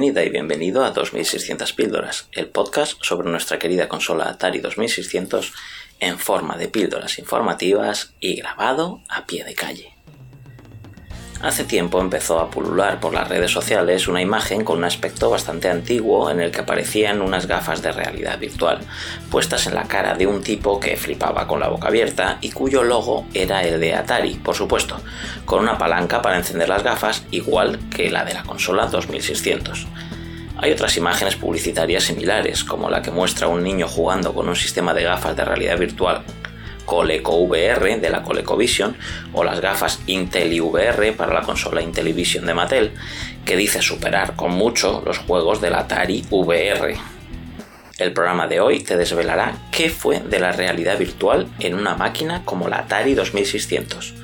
Bienvenida y bienvenido a 2600 píldoras, el podcast sobre nuestra querida consola Atari 2600 en forma de píldoras informativas y grabado a pie de calle. Hace tiempo empezó a pulular por las redes sociales una imagen con un aspecto bastante antiguo en el que aparecían unas gafas de realidad virtual, puestas en la cara de un tipo que flipaba con la boca abierta y cuyo logo era el de Atari, por supuesto, con una palanca para encender las gafas igual que la de la consola 2600. Hay otras imágenes publicitarias similares, como la que muestra un niño jugando con un sistema de gafas de realidad virtual ColecoVR de la ColecoVision o las gafas Intel VR para la consola Intellivision de Mattel, que dice superar con mucho los juegos del Atari VR. El programa de hoy te desvelará qué fue de la realidad virtual en una máquina como la Atari 2600.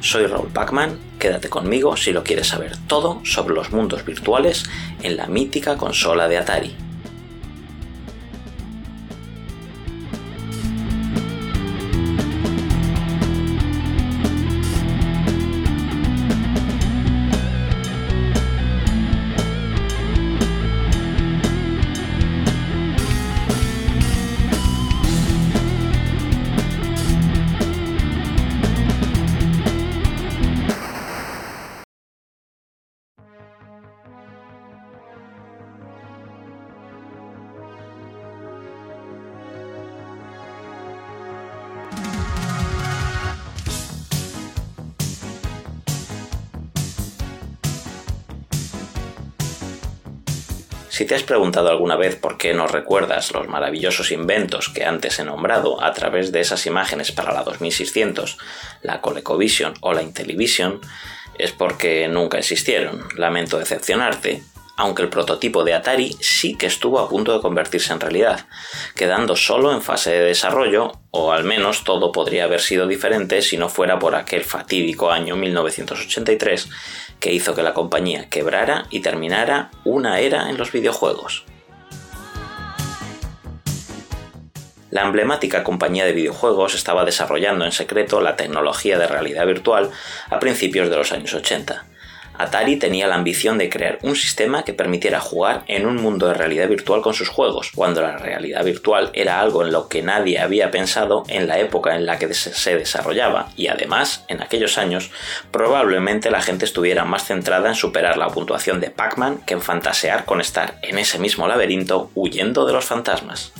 Soy Raúl Pacman, quédate conmigo si lo quieres saber todo sobre los mundos virtuales en la mítica consola de Atari. Si te has preguntado alguna vez por qué no recuerdas los maravillosos inventos que antes he nombrado a través de esas imágenes para la 2600, la ColecoVision o la Intellivision, es porque nunca existieron. Lamento decepcionarte, aunque el prototipo de Atari sí que estuvo a punto de convertirse en realidad, quedando solo en fase de desarrollo, o al menos todo podría haber sido diferente si no fuera por aquel fatídico año 1983 que hizo que la compañía quebrara y terminara una era en los videojuegos. La emblemática compañía de videojuegos estaba desarrollando en secreto la tecnología de realidad virtual a principios de los años 80 Atari tenía la ambición de crear un sistema que permitiera jugar en un mundo de realidad virtual con sus juegos, cuando la realidad virtual era algo en lo que nadie había pensado en la época en la que se desarrollaba, y además, en aquellos años, probablemente la gente estuviera más centrada en superar la puntuación de Pac-Man que en fantasear con estar en ese mismo laberinto huyendo de los fantasmas.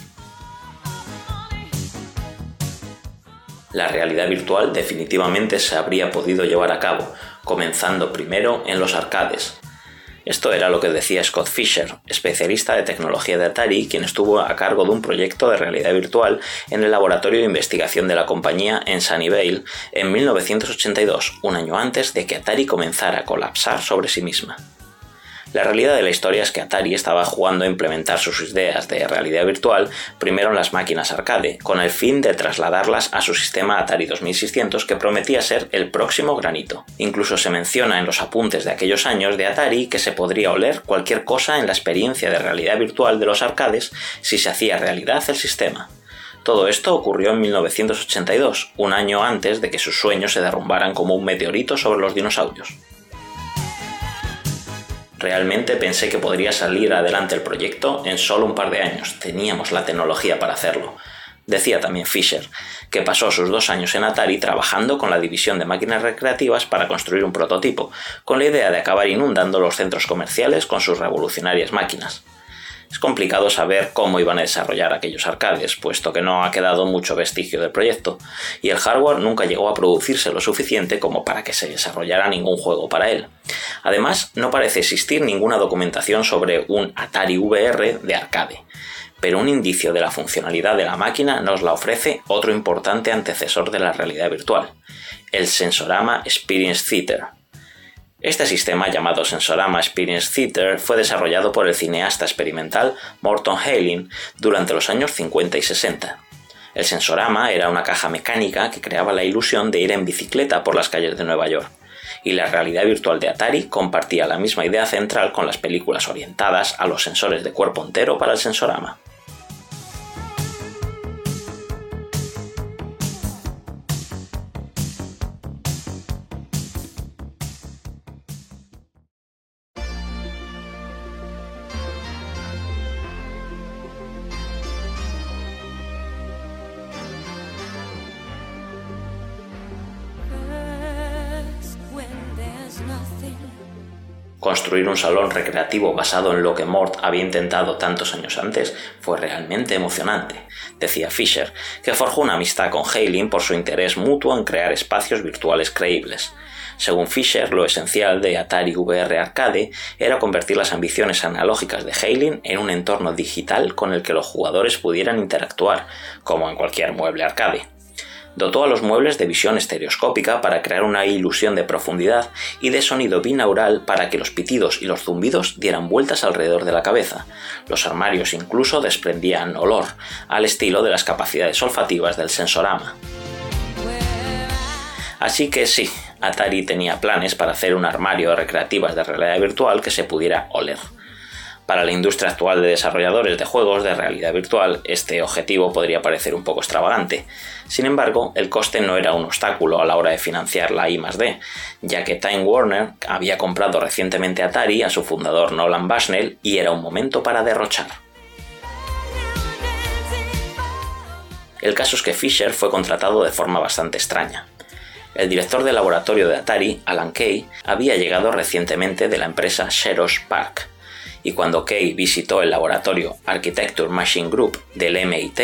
La realidad virtual definitivamente se habría podido llevar a cabo, comenzando primero en los arcades. Esto era lo que decía Scott Fisher, especialista de tecnología de Atari, quien estuvo a cargo de un proyecto de realidad virtual en el laboratorio de investigación de la compañía en Sunnyvale en 1982, un año antes de que Atari comenzara a colapsar sobre sí misma. La realidad de la historia es que Atari estaba jugando a implementar sus ideas de realidad virtual primero en las máquinas arcade, con el fin de trasladarlas a su sistema Atari 2600 que prometía ser el próximo granito. Incluso se menciona en los apuntes de aquellos años de Atari que se podría oler cualquier cosa en la experiencia de realidad virtual de los arcades si se hacía realidad el sistema. Todo esto ocurrió en 1982, un año antes de que sus sueños se derrumbaran como un meteorito sobre los dinosaurios. Realmente pensé que podría salir adelante el proyecto en solo un par de años. Teníamos la tecnología para hacerlo. Decía también Fisher, que pasó sus dos años en Atari trabajando con la división de máquinas recreativas para construir un prototipo, con la idea de acabar inundando los centros comerciales con sus revolucionarias máquinas. Es complicado saber cómo iban a desarrollar aquellos arcades, puesto que no ha quedado mucho vestigio del proyecto, y el hardware nunca llegó a producirse lo suficiente como para que se desarrollara ningún juego para él. Además, no parece existir ninguna documentación sobre un Atari VR de arcade, pero un indicio de la funcionalidad de la máquina nos la ofrece otro importante antecesor de la realidad virtual, el Sensorama Experience Theater, este sistema llamado Sensorama Experience Theater fue desarrollado por el cineasta experimental Morton Hailing durante los años 50 y 60. El sensorama era una caja mecánica que creaba la ilusión de ir en bicicleta por las calles de Nueva York, y la realidad virtual de Atari compartía la misma idea central con las películas orientadas a los sensores de cuerpo entero para el sensorama. Construir un salón recreativo basado en lo que Mort había intentado tantos años antes fue realmente emocionante, decía Fisher, que forjó una amistad con Hailing por su interés mutuo en crear espacios virtuales creíbles. Según Fisher, lo esencial de Atari VR Arcade era convertir las ambiciones analógicas de Hailing en un entorno digital con el que los jugadores pudieran interactuar, como en cualquier mueble arcade. Dotó a los muebles de visión estereoscópica para crear una ilusión de profundidad y de sonido binaural para que los pitidos y los zumbidos dieran vueltas alrededor de la cabeza. Los armarios incluso desprendían olor, al estilo de las capacidades olfativas del sensorama. Así que sí, Atari tenía planes para hacer un armario de recreativas de realidad virtual que se pudiera oler. Para la industria actual de desarrolladores de juegos de realidad virtual, este objetivo podría parecer un poco extravagante. Sin embargo, el coste no era un obstáculo a la hora de financiar la I+D, ya que Time Warner había comprado recientemente Atari a su fundador Nolan Bushnell y era un momento para derrochar. El caso es que Fisher fue contratado de forma bastante extraña. El director del laboratorio de Atari, Alan Kay, había llegado recientemente de la empresa Xerox Park, y cuando Kay visitó el laboratorio Architecture Machine Group del MIT,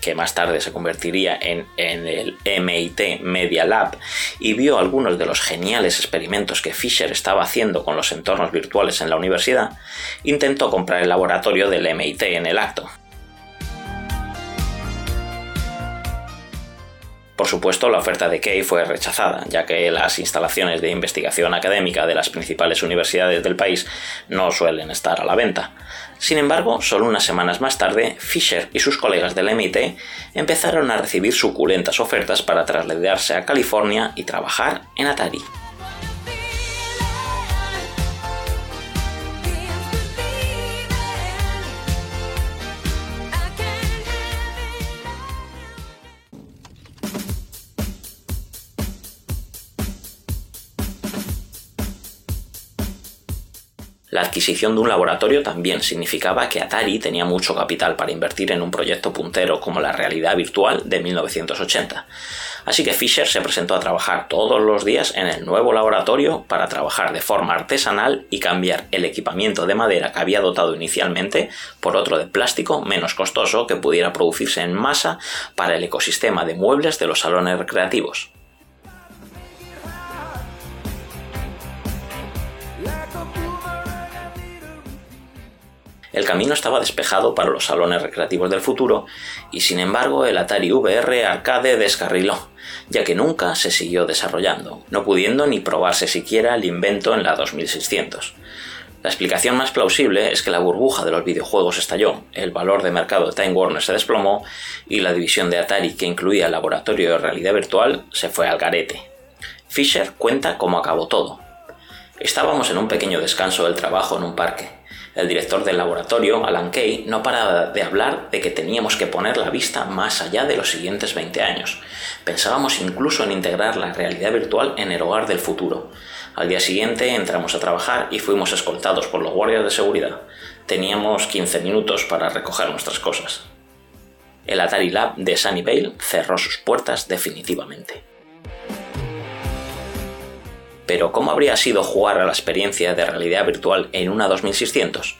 que más tarde se convertiría en, en, el MIT Media Lab, y vio algunos de los geniales experimentos que Fisher estaba haciendo con los entornos virtuales en la universidad, intentó comprar el laboratorio del MIT en el acto. Supuesto, la oferta de Kay fue rechazada, ya que las instalaciones de investigación académica de las principales universidades del país no suelen estar a la venta. Sin embargo, solo unas semanas más tarde, Fisher y sus colegas del MIT empezaron a recibir suculentas ofertas para trasladarse a California y trabajar en Atari. La adquisición de un laboratorio también significaba que Atari tenía mucho capital para invertir en un proyecto puntero como la realidad virtual de 1980. Así que Fisher se presentó a trabajar todos los días en el nuevo laboratorio para trabajar de forma artesanal y cambiar el equipamiento de madera que había dotado inicialmente por otro de plástico menos costoso que pudiera producirse en masa para el ecosistema de muebles de los salones recreativos. El camino estaba despejado para los salones recreativos del futuro y sin embargo el Atari VR Arcade descarriló, ya que nunca se siguió desarrollando, no pudiendo ni probarse siquiera el invento en la 2600. La explicación más plausible es que la burbuja de los videojuegos estalló, el valor de mercado de Time Warner se desplomó y la división de Atari que incluía el laboratorio de realidad virtual se fue al garete. Fisher cuenta cómo acabó todo. Estábamos en un pequeño descanso del trabajo en un parque. El director del laboratorio, Alan Kay, no paraba de hablar de que teníamos que poner la vista más allá de los siguientes 20 años. Pensábamos incluso en integrar la realidad virtual en el hogar del futuro. Al día siguiente entramos a trabajar y fuimos escoltados por los guardias de seguridad. Teníamos 15 minutos para recoger nuestras cosas. El Atari Lab de Sunnyvale cerró sus puertas definitivamente. Pero ¿cómo habría sido jugar a la experiencia de realidad virtual en una 2600?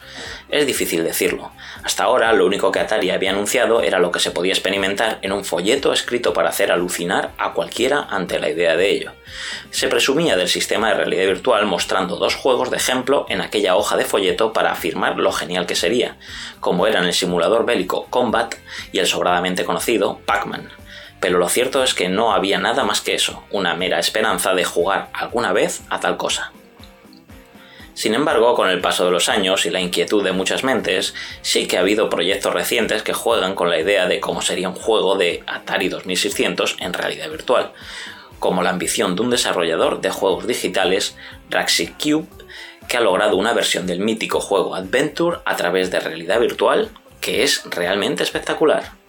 Es difícil decirlo. Hasta ahora lo único que Atari había anunciado era lo que se podía experimentar en un folleto escrito para hacer alucinar a cualquiera ante la idea de ello. Se presumía del sistema de realidad virtual mostrando dos juegos de ejemplo en aquella hoja de folleto para afirmar lo genial que sería, como eran el simulador bélico Combat y el sobradamente conocido Pac-Man pero lo cierto es que no había nada más que eso, una mera esperanza de jugar alguna vez a tal cosa. Sin embargo, con el paso de los años y la inquietud de muchas mentes, sí que ha habido proyectos recientes que juegan con la idea de cómo sería un juego de Atari 2600 en realidad virtual, como la ambición de un desarrollador de juegos digitales, Raxi Cube, que ha logrado una versión del mítico juego Adventure a través de realidad virtual que es realmente espectacular.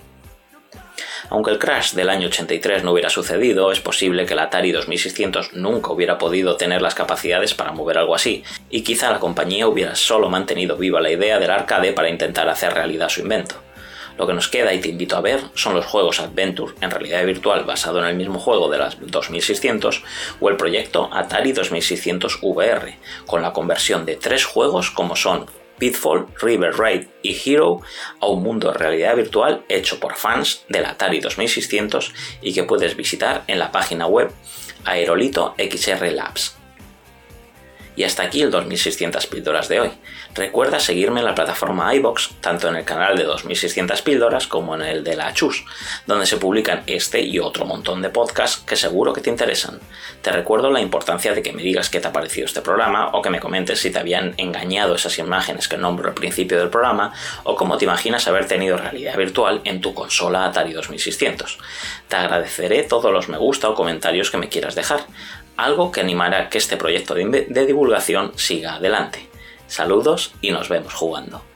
Aunque el crash del año 83 no hubiera sucedido, es posible que el Atari 2600 nunca hubiera podido tener las capacidades para mover algo así, y quizá la compañía hubiera solo mantenido viva la idea del arcade para intentar hacer realidad su invento. Lo que nos queda y te invito a ver son los juegos Adventure en realidad virtual basado en el mismo juego de las 2600 o el proyecto Atari 2600 VR, con la conversión de tres juegos como son Pitfall, River Raid y Hero a un mundo de realidad virtual hecho por fans del Atari 2600 y que puedes visitar en la página web Aerolito XR Labs. Y hasta aquí el 2600 píldoras de hoy. Recuerda seguirme en la plataforma iBox, tanto en el canal de 2600 píldoras como en el de la Chus, donde se publican este y otro montón de podcasts que seguro que te interesan. Te recuerdo la importancia de que me digas qué te ha parecido este programa o que me comentes si te habían engañado esas imágenes que nombro al principio del programa o cómo te imaginas haber tenido realidad virtual en tu consola Atari 2600. Te agradeceré todos los me gusta o comentarios que me quieras dejar algo que animará que este proyecto de, divulgación siga adelante. Saludos y nos vemos jugando.